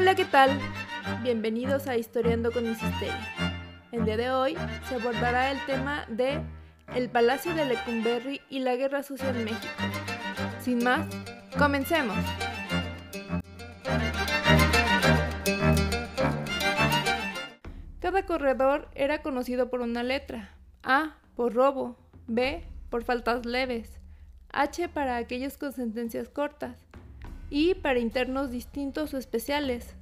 Hola, ¿qué tal? Bienvenidos a Historiando con Insisteria. El día de hoy se abordará el tema de el Palacio de Lecumberri y la Guerra Sucia en México. Sin más, comencemos. Cada corredor era conocido por una letra. A por robo, B por faltas leves, H para aquellos con sentencias cortas, I para internos distintos o especiales,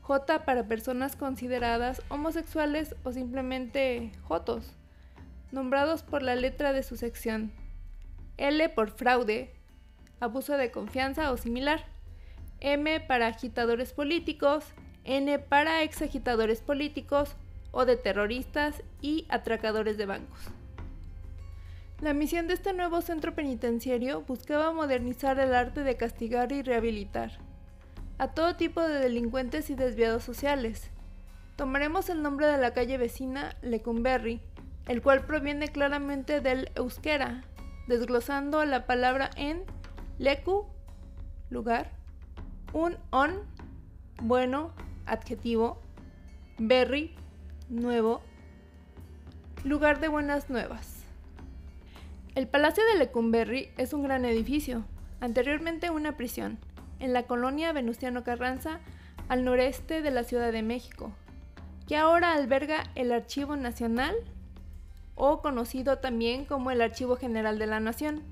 J para personas consideradas homosexuales o simplemente jotos, nombrados por la letra de su sección, L por fraude, abuso de confianza o similar, M para agitadores políticos, N para exagitadores políticos o de terroristas y atracadores de bancos. La misión de este nuevo centro penitenciario buscaba modernizar el arte de castigar y rehabilitar a todo tipo de delincuentes y desviados sociales. Tomaremos el nombre de la calle vecina Lecumberri, el cual proviene claramente del euskera, desglosando la palabra en lecu, lugar, un on, bueno, adjetivo, berry, nuevo, lugar de buenas nuevas. El Palacio de Lecumberri es un gran edificio, anteriormente una prisión, en la colonia Venustiano Carranza, al noreste de la Ciudad de México, que ahora alberga el Archivo Nacional, o conocido también como el Archivo General de la Nación.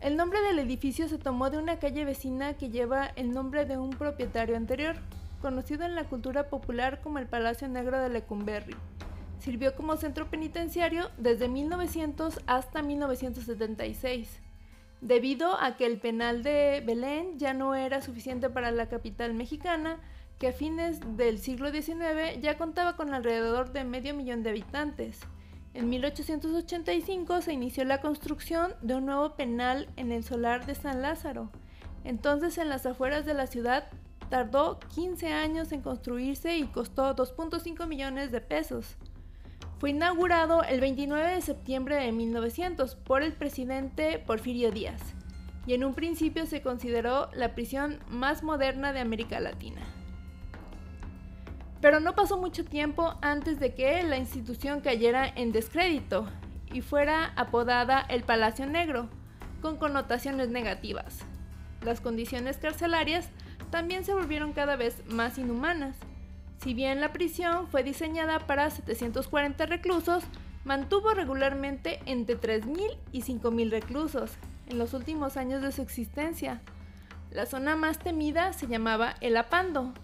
El nombre del edificio se tomó de una calle vecina que lleva el nombre de un propietario anterior, conocido en la cultura popular como el Palacio Negro de Lecumberri. Sirvió como centro penitenciario desde 1900 hasta 1976, debido a que el penal de Belén ya no era suficiente para la capital mexicana, que a fines del siglo XIX ya contaba con alrededor de medio millón de habitantes. En 1885 se inició la construcción de un nuevo penal en el solar de San Lázaro, entonces en las afueras de la ciudad tardó 15 años en construirse y costó 2.5 millones de pesos. Fue inaugurado el 29 de septiembre de 1900 por el presidente Porfirio Díaz y en un principio se consideró la prisión más moderna de América Latina. Pero no pasó mucho tiempo antes de que la institución cayera en descrédito y fuera apodada el Palacio Negro, con connotaciones negativas. Las condiciones carcelarias también se volvieron cada vez más inhumanas. Si bien la prisión fue diseñada para 740 reclusos, mantuvo regularmente entre 3.000 y 5.000 reclusos en los últimos años de su existencia. La zona más temida se llamaba el apando,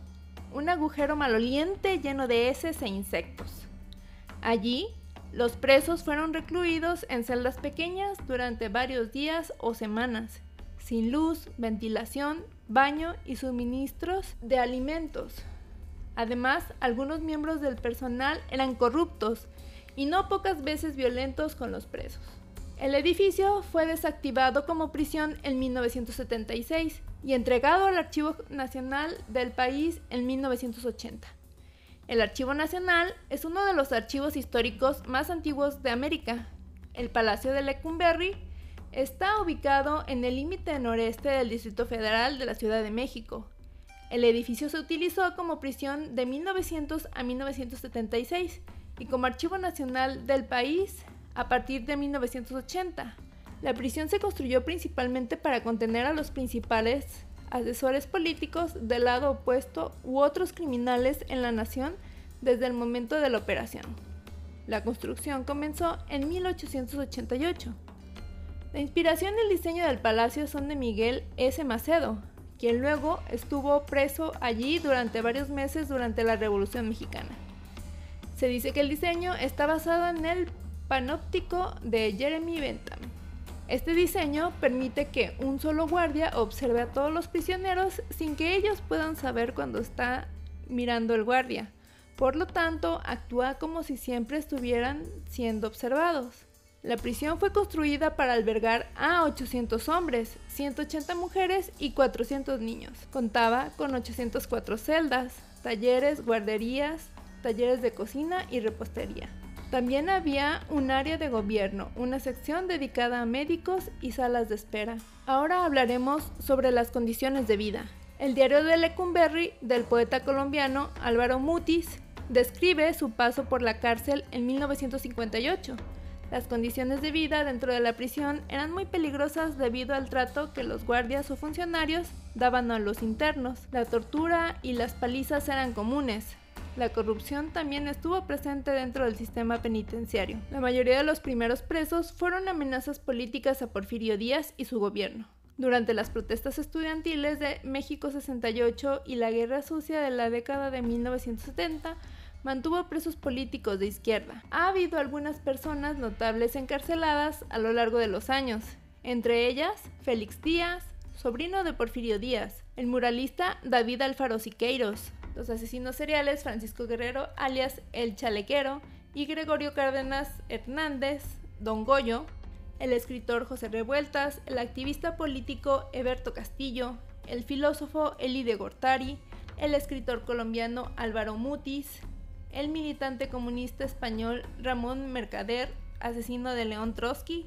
un agujero maloliente lleno de heces e insectos. Allí, los presos fueron recluidos en celdas pequeñas durante varios días o semanas, sin luz, ventilación, baño y suministros de alimentos. Además, algunos miembros del personal eran corruptos y no pocas veces violentos con los presos. El edificio fue desactivado como prisión en 1976 y entregado al Archivo Nacional del país en 1980. El Archivo Nacional es uno de los archivos históricos más antiguos de América. El Palacio de Lecumberri Está ubicado en el límite noreste del Distrito Federal de la Ciudad de México. El edificio se utilizó como prisión de 1900 a 1976 y como archivo nacional del país a partir de 1980. La prisión se construyó principalmente para contener a los principales asesores políticos del lado opuesto u otros criminales en la nación desde el momento de la operación. La construcción comenzó en 1888 la inspiración y el diseño del palacio son de Miguel S. Macedo, quien luego estuvo preso allí durante varios meses durante la Revolución Mexicana. Se dice que el diseño está basado en el panóptico de Jeremy Bentham. Este diseño permite que un solo guardia observe a todos los prisioneros sin que ellos puedan saber cuando está mirando el guardia. Por lo tanto, actúa como si siempre estuvieran siendo observados. La prisión fue construida para albergar a 800 hombres, 180 mujeres y 400 niños. Contaba con 804 celdas, talleres, guarderías, talleres de cocina y repostería. También había un área de gobierno, una sección dedicada a médicos y salas de espera. Ahora hablaremos sobre las condiciones de vida. El diario de Lecumberri del poeta colombiano Álvaro Mutis describe su paso por la cárcel en 1958. Las condiciones de vida dentro de la prisión eran muy peligrosas debido al trato que los guardias o funcionarios daban a los internos. La tortura y las palizas eran comunes. La corrupción también estuvo presente dentro del sistema penitenciario. La mayoría de los primeros presos fueron amenazas políticas a Porfirio Díaz y su gobierno. Durante las protestas estudiantiles de México 68 y la Guerra Sucia de la década de 1970, mantuvo presos políticos de izquierda. Ha habido algunas personas notables encarceladas a lo largo de los años, entre ellas Félix Díaz, sobrino de Porfirio Díaz, el muralista David Alfaro Siqueiros, los asesinos seriales Francisco Guerrero alias El Chalequero y Gregorio Cárdenas Hernández, Don Goyo, el escritor José Revueltas, el activista político Eberto Castillo, el filósofo Eli de Gortari, el escritor colombiano Álvaro Mutis, el militante comunista español Ramón Mercader, asesino de León Trotsky,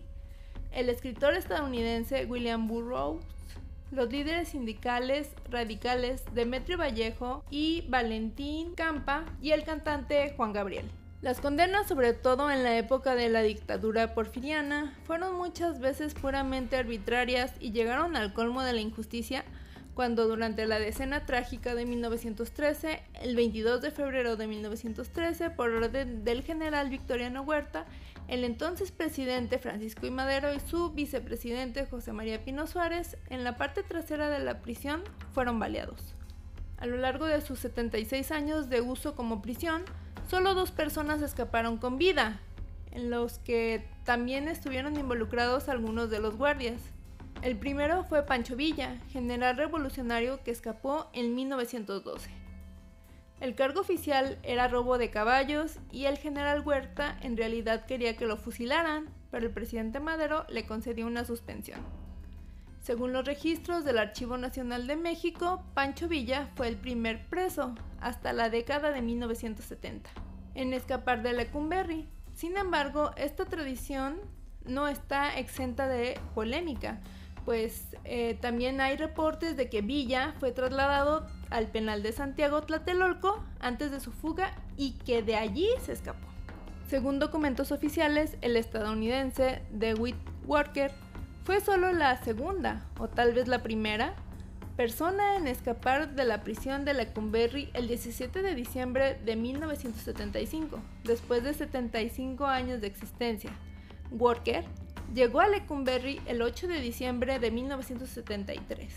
el escritor estadounidense William Burroughs, los líderes sindicales radicales Demetrio Vallejo y Valentín Campa y el cantante Juan Gabriel. Las condenas, sobre todo en la época de la dictadura porfiriana, fueron muchas veces puramente arbitrarias y llegaron al colmo de la injusticia cuando durante la decena trágica de 1913, el 22 de febrero de 1913, por orden del general Victoriano Huerta, el entonces presidente Francisco I. Madero y su vicepresidente José María Pino Suárez, en la parte trasera de la prisión, fueron baleados. A lo largo de sus 76 años de uso como prisión, solo dos personas escaparon con vida, en los que también estuvieron involucrados algunos de los guardias. El primero fue Pancho Villa, general revolucionario que escapó en 1912. El cargo oficial era robo de caballos y el general Huerta en realidad quería que lo fusilaran, pero el presidente Madero le concedió una suspensión. Según los registros del Archivo Nacional de México, Pancho Villa fue el primer preso hasta la década de 1970 en escapar de Lecumberri. Sin embargo, esta tradición no está exenta de polémica, pues eh, también hay reportes de que Villa fue trasladado al penal de Santiago Tlatelolco antes de su fuga y que de allí se escapó. Según documentos oficiales, el estadounidense DeWitt Walker fue solo la segunda, o tal vez la primera, persona en escapar de la prisión de Lecumberri el 17 de diciembre de 1975, después de 75 años de existencia. Walker llegó a Lecumberri el 8 de diciembre de 1973,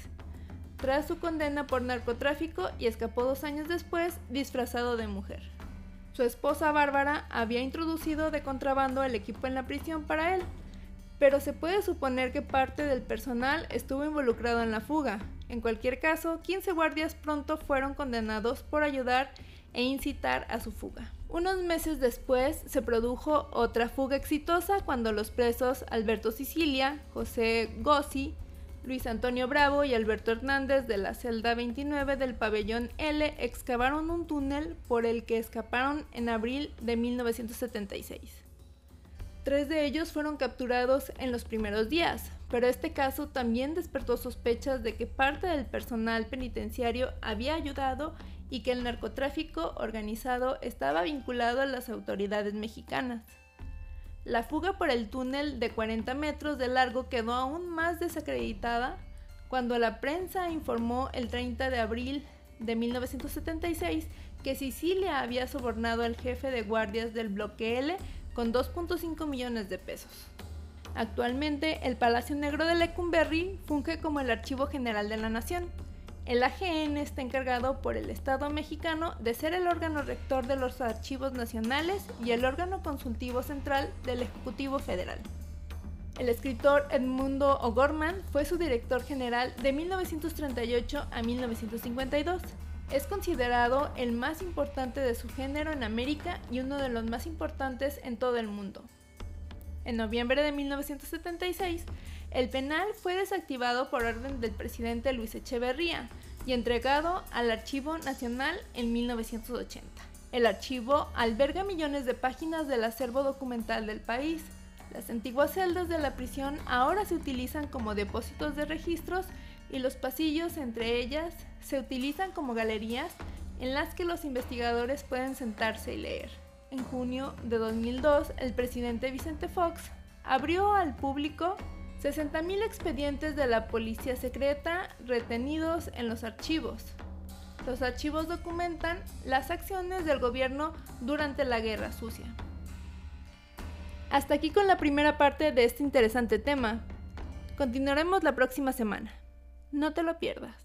tras su condena por narcotráfico y escapó dos años después disfrazado de mujer. Su esposa Bárbara había introducido de contrabando el equipo en la prisión para él, pero se puede suponer que parte del personal estuvo involucrado en la fuga. En cualquier caso, 15 guardias pronto fueron condenados por ayudar e incitar a su fuga. Unos meses después se produjo otra fuga exitosa cuando los presos Alberto Sicilia, José Gossi, Luis Antonio Bravo y Alberto Hernández de la celda 29 del pabellón L excavaron un túnel por el que escaparon en abril de 1976. Tres de ellos fueron capturados en los primeros días, pero este caso también despertó sospechas de que parte del personal penitenciario había ayudado y que el narcotráfico organizado estaba vinculado a las autoridades mexicanas. La fuga por el túnel de 40 metros de largo quedó aún más desacreditada cuando la prensa informó el 30 de abril de 1976 que Sicilia había sobornado al jefe de guardias del bloque L con 2.5 millones de pesos. Actualmente, el Palacio Negro de Lecumberri funge como el Archivo General de la Nación. El AGN está encargado por el Estado mexicano de ser el órgano rector de los archivos nacionales y el órgano consultivo central del Ejecutivo Federal. El escritor Edmundo O'Gorman fue su director general de 1938 a 1952 es considerado el más importante de su género en América y uno de los más importantes en todo el mundo. En noviembre de 1976, el penal fue desactivado por orden del presidente Luis Echeverría y entregado al Archivo Nacional en 1980. El archivo alberga millones de páginas del acervo documental del país, Las antiguas celdas de la prisión ahora se utilizan como depósitos de registros y los pasillos entre ellas se utilizan como galerías en las que los investigadores pueden sentarse y leer. En junio de 2002, el presidente Vicente Fox abrió al público 60.000 expedientes de la policía secreta retenidos en los archivos. Los archivos documentan las acciones del gobierno durante la Guerra Sucia. Hasta aquí con la primera parte de este interesante tema. Continuaremos la próxima semana. No te lo pierdas.